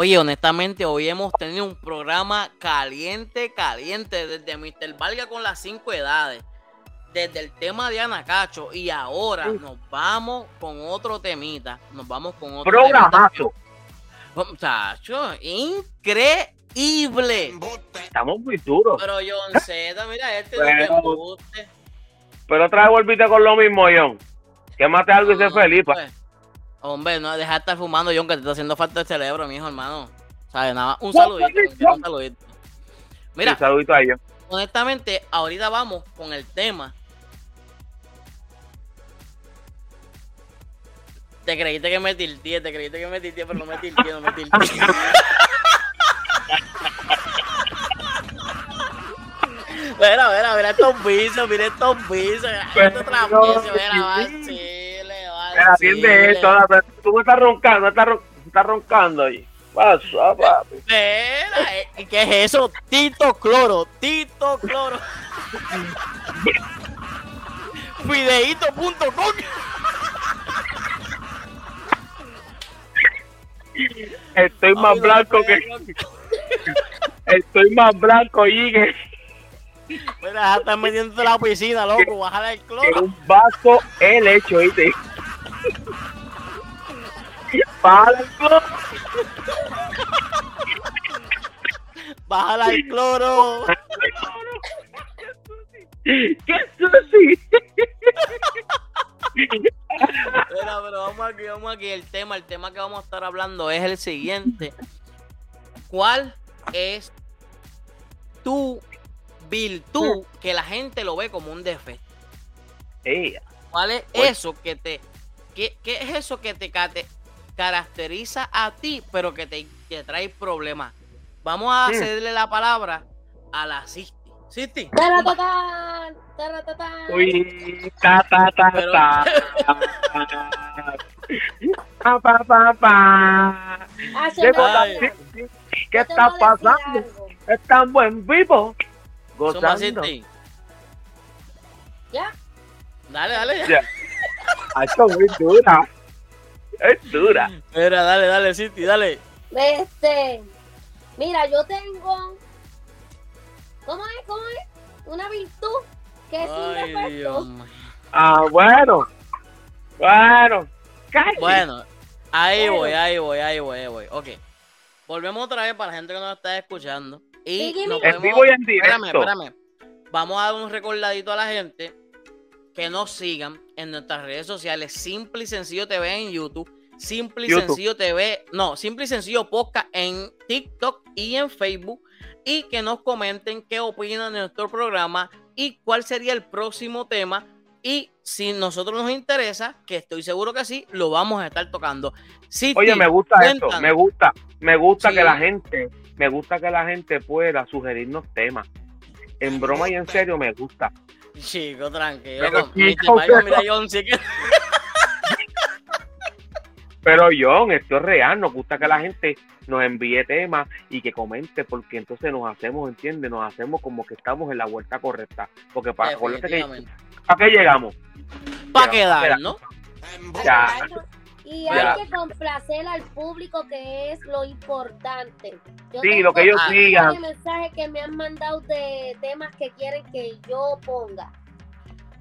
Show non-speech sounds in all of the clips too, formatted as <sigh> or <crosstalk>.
Oye, honestamente, hoy hemos tenido un programa caliente, caliente, desde Mr. Valga con las cinco edades, desde el tema de Anacacho, y ahora nos vamos con otro temita. Nos vamos con otro programazo. Muchacho, increíble. Estamos muy duros. Pero John Z, mira, este pero, pero otra vez volviste con lo mismo, John. Quémate algo y sé feliz. Pues. Hombre, no deja de estar fumando, John, que te está haciendo falta el cerebro, mi hijo, hermano. ¿Sabes? Nada un saludito, un saludito. Mira, un saludito a ellos. Honestamente, ahorita vamos con el tema. Te creíste que me tilté, te creíste que me tilté, pero no me tilté, no me tilté. <laughs> Mira, mira, mira estos pisos, mira estos pisos, mira estos mira, va va Atiende esto, tú me estás roncando, estás, estás roncando ahí. Pasa, papi. Mira, eh, ¿qué es eso? Tito Cloro, Tito Cloro. <laughs> Fideito.com <laughs> Estoy más blanco que. Estoy más blanco, Ige. Mira, estás metiendo la piscina, loco. Bájale el cloro. En un vaso el hecho, ¿viste? Cloro. Bájale el cloro. ¿Qué es así? Mira, pero vamos aquí, vamos aquí. El tema, el tema que vamos a estar hablando es el siguiente. ¿Cuál es tu virtud que la gente lo ve como un defecto? ¿Cuál es eso que te... ¿Qué, es eso que te, caracteriza a ti, pero que te, trae problemas? Vamos a cederle la palabra a la Sisti. Sisti. Uy, ta ta ta ta. pa, pa, pa, pa. ¿Qué está pasando? Estamos en vivo. Gozando. ¿Ya? Dale, dale. Ya. Es muy dura. Es dura. Mira, dale, dale, Cinti, dale. Este. Mira, yo tengo. ¿Cómo es? ¿Cómo es? Una virtud que es un defecto. Ah, bueno. Bueno. Bueno, ahí voy, ahí voy, ahí voy, ahí voy. Ok. Volvemos otra vez para la gente que nos está escuchando. Y en vivo y en directo. Espérame, espérame. Vamos a dar un recordadito a la gente que nos sigan en nuestras redes sociales. Simple y sencillo TV en YouTube. Simple y sencillo TV. No, simple y sencillo podcast en TikTok y en Facebook. Y que nos comenten qué opinan de nuestro programa y cuál sería el próximo tema. Y si nosotros nos interesa, que estoy seguro que sí, lo vamos a estar tocando. Oye, me gusta esto, me gusta, me gusta que la gente me gusta que la gente pueda sugerirnos temas. En broma y en serio me gusta. Chico, tranquilo. Pero, mira, John, sí que... Pero John, esto es real, nos gusta que la gente nos envíe temas y que comente, porque entonces nos hacemos, ¿entiendes? Nos hacemos como que estamos en la vuelta correcta. Porque para, que, ¿para qué llegamos? Para quedar, ¿no? Ya. Y hay que complacer al público, que es lo importante. sí, lo que ellos digan. mensajes que me han mandado de temas que quieren que yo ponga.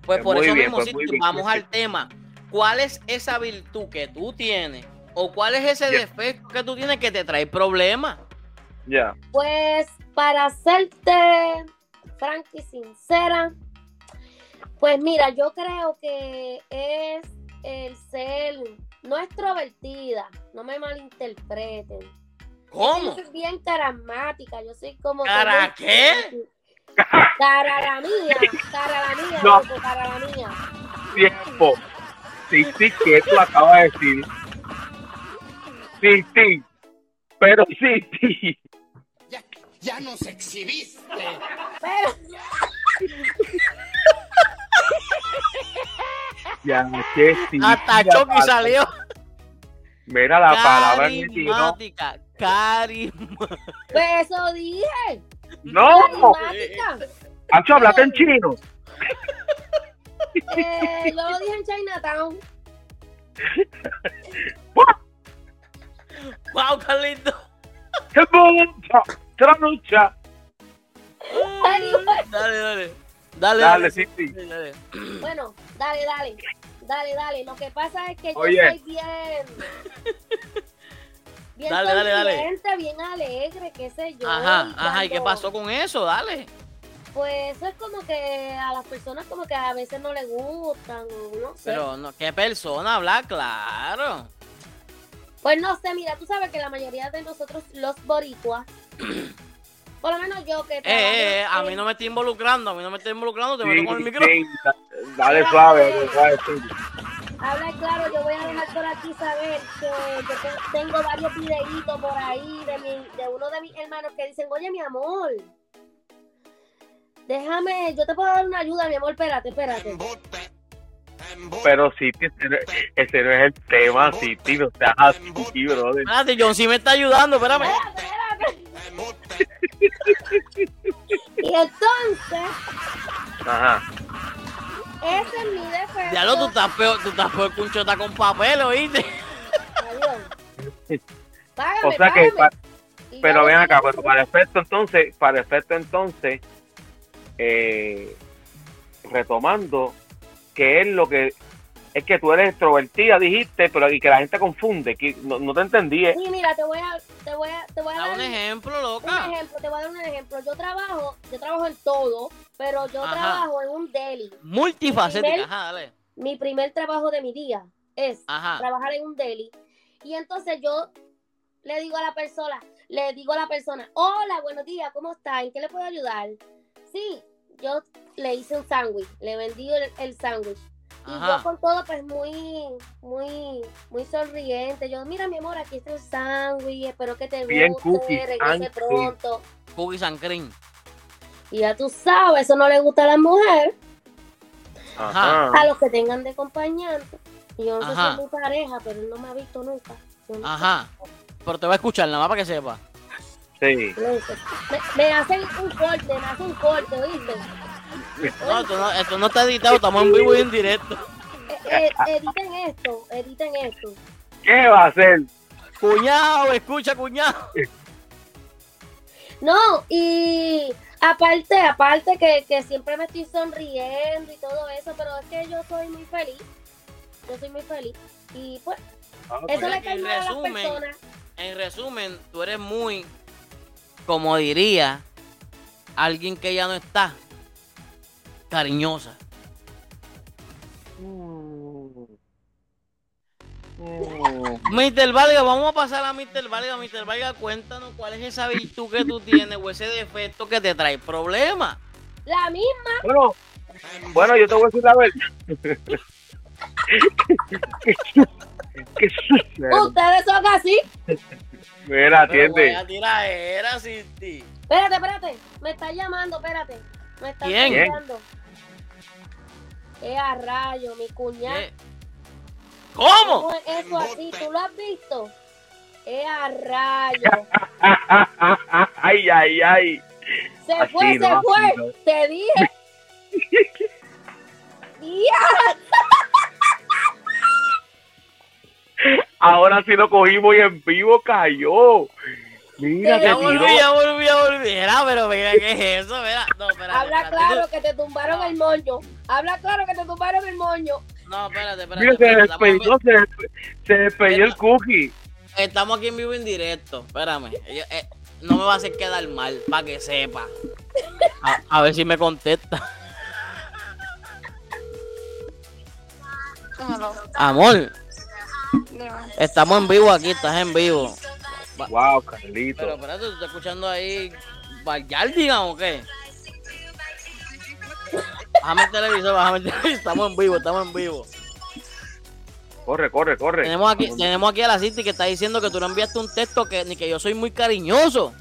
Pues, pues por eso mismo, pues vamos al tema. ¿Cuál es esa virtud que tú tienes? ¿O cuál es ese defecto que tú tienes que te trae problemas? Ya. Pues para serte franca y sincera, pues mira, yo creo que es el ser no extrovertida, no me malinterpreten. ¿Cómo? Yo soy bien carismática, yo soy como... ¿Cara qué? <laughs> Cara la mía, cara la mía, no. cara la mía. Tiempo. Sí, sí, que tú acabas de decir. Sí, sí. Pero sí, sí. Ya, ya nos exhibiste. Pero... <laughs> Ya, que sí. Hasta Chucky salió. Mira la palabra Carismática. Carismática. Pues eso dije. No. Ancho, hablate en chino. Eh, lo dije en Chinatown. wow, qué lindo. ¡Tranucha! ¡Tranucha! Dale, dale. Dale, Dale, sí, sí. dale. <clears throat> Bueno, dale, dale. Dale, dale. Lo que pasa es que Oye. yo soy bien. <laughs> Bien Dale, dale, dale. bien alegre, qué sé yo. Ajá, y ajá. ¿Y qué cuando- pasó con eso? Dale. Pues eso es como que a las personas como que a veces no les gustan, o no sé. Pero, no, ¿qué persona habla? Claro. Pues no sé, mira, tú sabes que la mayoría de nosotros, los boricuas, <clears throat> por lo menos yo que Eh, eh, eh, a mí no me estoy involucrando, a mí no me estoy involucrando, te Sí, meto con el micrófono. sí, da- Dale suave, dale suave. sí. Habla claro, yo voy a dejar por aquí saber que tengo varios videitos por ahí de, mi, de uno de mis hermanos que dicen, oye mi amor, déjame, yo te puedo dar una ayuda, mi amor, espérate, espérate. Pero sí, que ese, no- es el tema, City, no seas así, brother. Espérate, John sí me está ayudando, espérame. Espérate, espérate. Embuste. Y entonces, Ajá. ese es mi defensa. Ya lo, tú estás peor, tú estás peor que un chota con papel, ¿oíste? Págame, O sea que, pa- pero ven acá, pero para efecto entonces, para efecto entonces, eh, retomando, que es lo que, es que tú eres extrovertida, dijiste, pero y que la gente confunde, que no, no te entendí, ¿eh? Sí, mira, te voy a, te voy a, te voy a Da dar un ejemplo, un loca. ejemplo, te voy a dar un ejemplo. Yo trabajo, yo trabajo en todo, pero yo Ajá. trabajo en un deli. Multifacética, ajá, dale. Mi primer trabajo de mi día es Ajá. trabajar en un deli. Y entonces yo le digo a la persona, le digo a la persona, hola, buenos días, ¿cómo está? ¿En qué le puedo ayudar? Sí, yo le hice un sándwich, le vendí el, el sándwich. Y yo con todo, pues muy, muy, muy sonriente. Yo, mira, mi amor, aquí está el sándwich, espero que te Bien guste, cookie, regrese pronto. Cookies and cream. Y ya tú sabes, eso no le gusta a las mujeres, Ajá. a los que tengan de acompañante. Y yo no sé Ajá. si es mi pareja, pero él no me ha visto nunca. Yo no sé. Ajá. Pero te va a escuchar nada más para que sepa. Sí. Me, me hacen un corte, me hacen un corte, ¿oíste? No, esto no, esto no está editado, estamos en vivo y en directo. Eh, eh, editen esto, editen esto. ¿Qué va a hacer? Cuñado, escucha, cuñado. No, y aparte, aparte que, que siempre me estoy sonriendo y todo eso, pero es que yo soy muy feliz. Yo soy muy feliz. Y pues, eso Mira le cae mal a las personas. En resumen, tú eres muy, como diría alguien que ya no está, cariñosa. Mr. Valga, vamos a pasar a Mr. Valga. Mr. Valga, cuéntanos cuál es esa virtud que tú tienes o ese defecto que te trae problemas. La misma, Bueno, bueno, yo te voy a decir la verdad. <laughs> ¿Qué sucede? ustedes son así. Mira, atiende. tiraera, Cinti. Espérate, espérate. Me está llamando, espérate. Me está ¿Quién? llamando. Es a rayo, mi cuñada. ¿Qué? ¿Cómo? ¿Cómo es eso así? ¿Tú lo has visto? Es a rayo. <laughs> ay, ay, ay. Se Así fue, no, se fue. no. Te dije. <laughs> ¡Ya! Ahora sí lo cogimos y en vivo cayó. Mira, Ya se volví, ya volví, ya volví. Era, pero mira, ¿qué es eso? Mira, no, espérate. Habla espérate. claro que te tumbaron el moño. Habla claro que te tumbaron el moño. No, espérate, espérate. Mira, se espérate, estamos, despedió, se, despe- se despedió el cookie. estamos aquí en vivo en directo. Espérame. Ella- eh, no me va a hacer quedar mal, para que sepa. A, a ver si me contesta. Amor, estamos en vivo aquí, estás en vivo. Wow, Pero Carlito. espérate, ¿tú estás escuchando ahí Vallardigan o qué? Bájame el televisor, bájame el televisor. Estamos en vivo, estamos en vivo. Corre, corre, corre. Tenemos aquí, tenemos aquí a la City que está diciendo que tú le enviaste un texto que ni que yo soy muy cariñoso.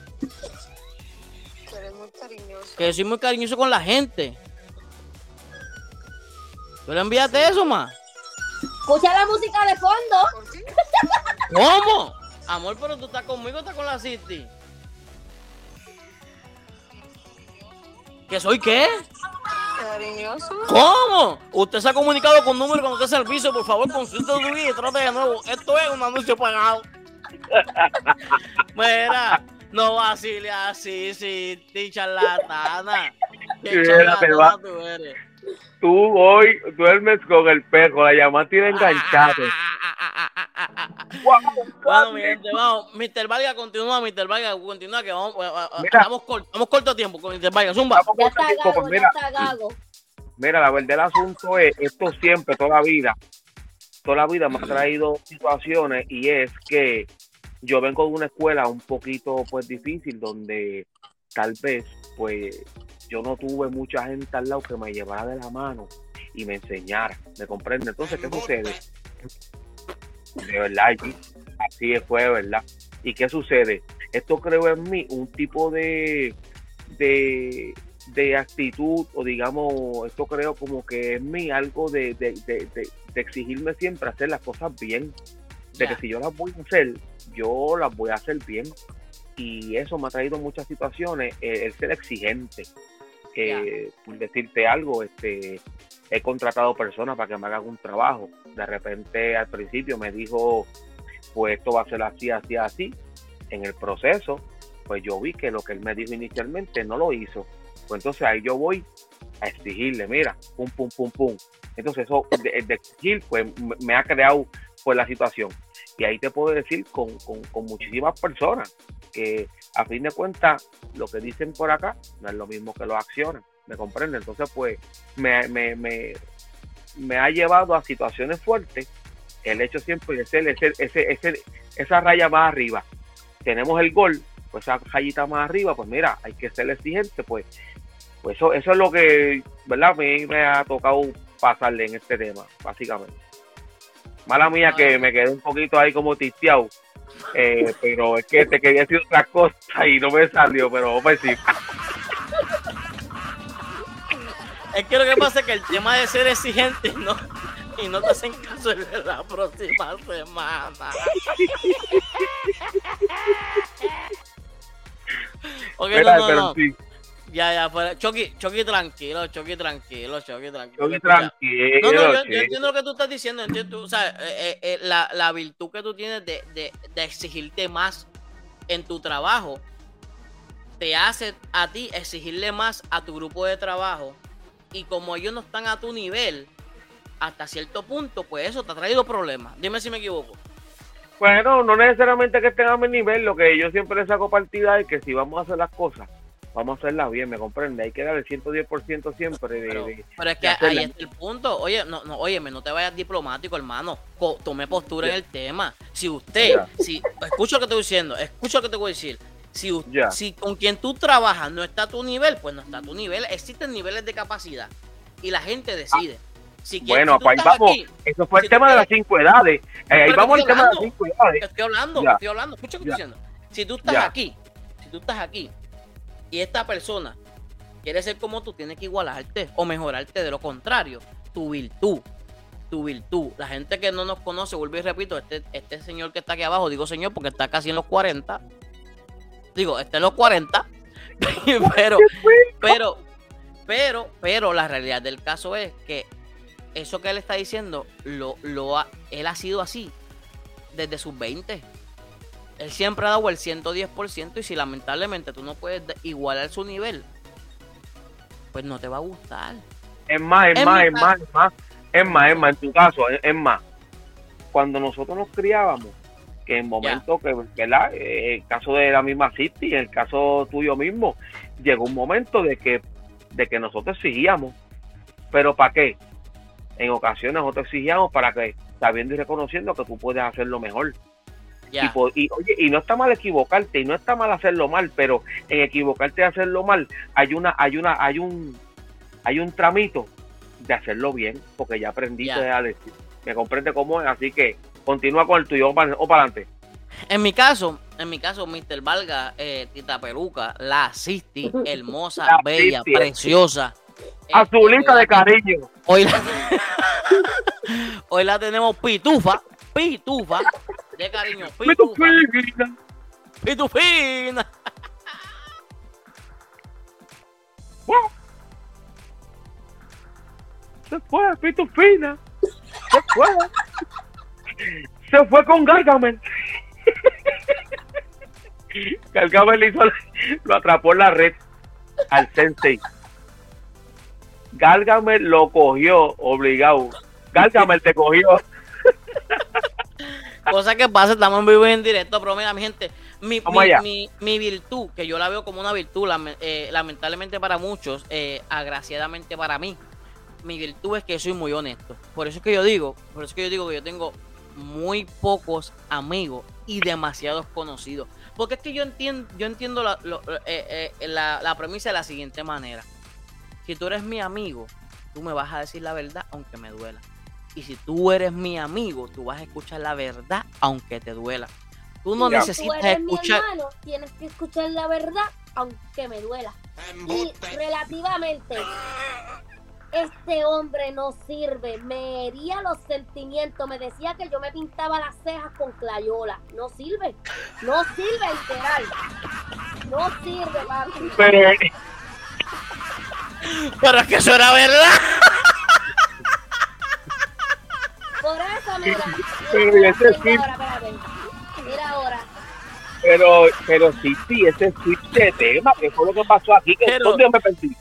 Tú eres muy cariñoso. Que yo soy muy cariñoso con la gente. ¿Tú le enviaste eso, ma? Escucha la música de fondo. ¿Por qué? ¿Cómo? Amor, pero tú estás conmigo, estás con la City. ¿Que soy qué? Cariñoso. ¿Cómo? Usted se ha comunicado con número cuando esté servicio, por favor, consulte su guía y trate de nuevo. Esto es un anuncio pagado. Mira, No vacile así, sí, ti charlatana. Qué charlatana tú eres. Tú hoy duermes con el perro, la llamada tiene enganchado. Bueno, mi gente, vamos. Mr. Vargas, continúa, Mr. Vargas, continúa, que vamos, eh, eh, Mira. estamos, cor- estamos corto tiempo con Mr. Vargas. Zumba. Vamos Ya está gago, pues ya mira, está gago. Mira, la verdad del asunto es, esto siempre, toda la vida, toda la vida me ha traído situaciones y es que yo vengo de una escuela un poquito pues difícil donde tal vez pues yo no tuve mucha gente al lado que me llevara de la mano y me enseñara, ¿me comprende? Entonces, ¿qué sucede? De verdad, así fue, de verdad. ¿Y qué sucede? Esto creo en mí un tipo de, de, de actitud o digamos, esto creo como que en mí algo de, de, de, exigirme siempre hacer las cosas bien. De que si yo las voy a hacer, yo las voy a hacer bien. Y eso me ha traído muchas situaciones, eh, el ser exigente. Eh, por decirte algo, este, he contratado personas para que me hagan un trabajo. De repente al principio me dijo, pues esto va a ser así, así, así. En el proceso, pues yo vi que lo que él me dijo inicialmente no lo hizo. Pues entonces ahí yo voy a exigirle, mira, pum, pum, pum, pum. Entonces eso de, de exigir, pues me- ha creado pues la situación. Y ahí te puedo decir con, con, con muchísimas personas que a fin de cuentas lo que dicen por acá no es lo mismo que lo accionan, ¿me comprende? Entonces pues me, me, me, me ha llevado a situaciones fuertes el hecho siempre ser ese, ese, ese, esa raya más arriba. Tenemos el gol, pues esa rayita más arriba, pues mira, hay que ser exigente, pues, pues eso, eso es lo que, ¿verdad? A mí me ha tocado pasarle en este tema, básicamente. Mala mía que me quedé un poquito ahí como tisteado, eh, pero es que te quería decir otra cosa y no me salió, pero vamos a decir. Es que lo que pasa es que el tema de ser exigente no, y no te hacen caso de la próxima semana. Ok, no, Mira, no, pero no. sí, Ya, ya, fuera. Chucky, Chucky, tranquilo, Chucky, tranquilo, Chucky, tranquilo. Escucha, tranquilo. No, no, yo, entiendo lo que tú estás diciendo. Entiendo, o sea, eh, eh, eh, la, la virtud que tú tienes de, de, de exigirte más en tu trabajo te hace a ti exigirle más a tu grupo de trabajo. Y como ellos no están a tu nivel, hasta cierto punto, pues eso te ha traído problemas. Dime si me equivoco. Bueno, no necesariamente que estén a mi nivel, lo que yo siempre le saco partida es que si vamos a hacer las cosas, vamos a hacerlas bien, ¿me comprende? Hay que dar el 110% siempre de, Pero, de- pero es que ahí está el punto. Oye, no, no, óyeme, no te vayas diplomático, hermano. Tome postura en el tema. Si usted, Ya. si, escucha lo que te estoy diciendo, escucha lo que te voy a decir. Si, si con quien tú trabajas no está a tu nivel, pues no está a tu nivel. Existen niveles de capacidad y la gente decide. Si quien- Bueno, si pues ahí vamos. aquí, Eso fue si el tema de las cinco edades. Eh, ahí vamos al tema de las cinco edades. Estoy hablando, estoy hablando. Escucha que estoy diciendo. Si tú estás aquí, si tú estás aquí y esta persona quiere ser como tú, tienes que igualarte o mejorarte. De lo contrario, tu virtud, tu virtud. La gente que no nos conoce, vuelvo y repito, este, este señor que está aquí abajo, digo señor porque está casi en los 40. Digo, está en los 40. <laughs> pero, pero, pero, pero la realidad del caso es que eso que él está diciendo, lo, lo ha- él ha sido así desde sus 20. Él siempre ha dado el 110% y si lamentablemente tú no puedes de- igualar su nivel, pues no te va a gustar. Es más, es más, es más, es más, es más, es más, en tu caso, es más. Cuando nosotros nos criábamos, que en momentos que, ¿verdad? Eh, el caso de la misma City, en el caso tuyo mismo, llegó un momento de que, de que nosotros exigíamos. ¿Pero para qué? En ocasiones nosotros exigíamos para que, sabiendo y reconociendo que tú puedes hacerlo mejor. Y, oye, y no está mal equivocarte, y no está mal hacerlo mal, pero en equivocarte y hacerlo mal, hay una, hay una, hay un, hay un tramito de hacerlo bien, porque ya aprendiste Ya. a decir. Me comprende cómo es, así que continúa con el tuyo, o para, o para adelante. En mi caso, en mi caso, Mr. Valga, eh, Tita Peluca, la Sisti, <laughs> hermosa, La bella, preciosa. Azulita eh, de cariño. Hoy la, <laughs> hoy la tenemos pitufa, pitufa, de cariño, Me tu pitufa, fina. pitufina. Se fue, Pitu Fina. Se fue. Se fue con Gargamel. Gargamel hizo, lo atrapó en la red al sensei. Gargamel lo cogió obligado. Gargamel te cogió. Cosa que pasa, estamos en vivo y en directo, pero mira, mi gente, mi, mi, mi- mi virtud, que yo la veo como una virtud, eh, lamentablemente para muchos, eh, agraciadamente para mí, mi virtud es que soy muy honesto. Por eso es que yo digo, por eso es que yo digo que yo tengo muy pocos amigos y demasiados conocidos. Porque es que yo entiendo, yo entiendo la, lo- eh, eh, la, la premisa de la siguiente manera. Si tú eres mi amigo, tú me vas a decir la verdad aunque me duela. Y si tú eres mi amigo, tú vas a escuchar la verdad aunque te duela. Tú no Ya. Tú necesitas eres mi escuchar. hermano, tienes que escuchar la verdad, aunque me duela. Y relativamente, este hombre no sirve. Me hería los sentimientos. Me decía que yo me pintaba las cejas con clayola. No sirve. No sirve, literal. No sirve, papi. Pero Pero es que eso era verdad. Por eso, mira. Pero mira, ese mira sí. ahora. Mira ahora. Pero, pero sí, sí, ese switch de tema, que fue lo que pasó aquí, que Pero- ¿dónde yo me perdí?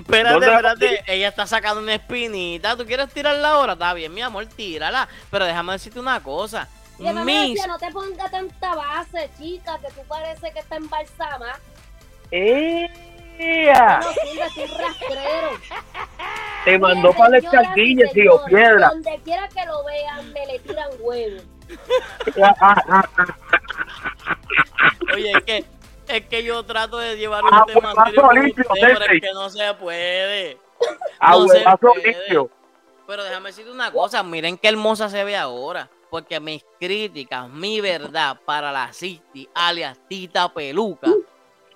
Espérate, ¿Dónde la espérate. Ella está sacando una espinita. ¿Tú quieres tirarla ahora? Está bien, mi amor, tírala. Pero déjame decirte una cosa. Mis. decía, no te ponga tanta base, chica, que tú parece que está embalsama. ¡Ea! No sirve, es un rastrero. <laughs> Te mandó para y escardilla, tío, piedra. Donde quiera que lo vean, me le tiran huevos. Oye, es que, es que yo trato de llevar Ah, un tema pues, serio limpio, usted, pero es que no se puede. Ah, <laughs> No se puede. limpio. Pero déjame decirte una cosa, miren qué hermosa se ve ahora. Porque mis críticas, mi verdad para la City, alias Tita Peluca,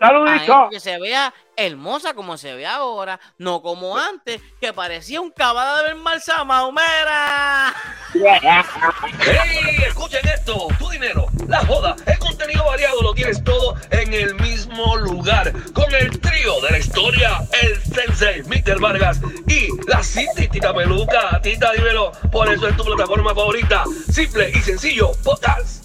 Saludito. que se vea hermosa como se ve ahora, no como antes, que parecía un cabada de ver malsama, Homera. <laughs> ¡Hey! Escuchen esto, tu dinero, la joda, el contenido variado lo tienes todo en el mismo lugar. Con el trío de la historia, el Sensei, Mr. Vargas y la City Tita Peluca. Tita, dímelo, por eso es tu plataforma favorita. Simple y sencillo, podcast.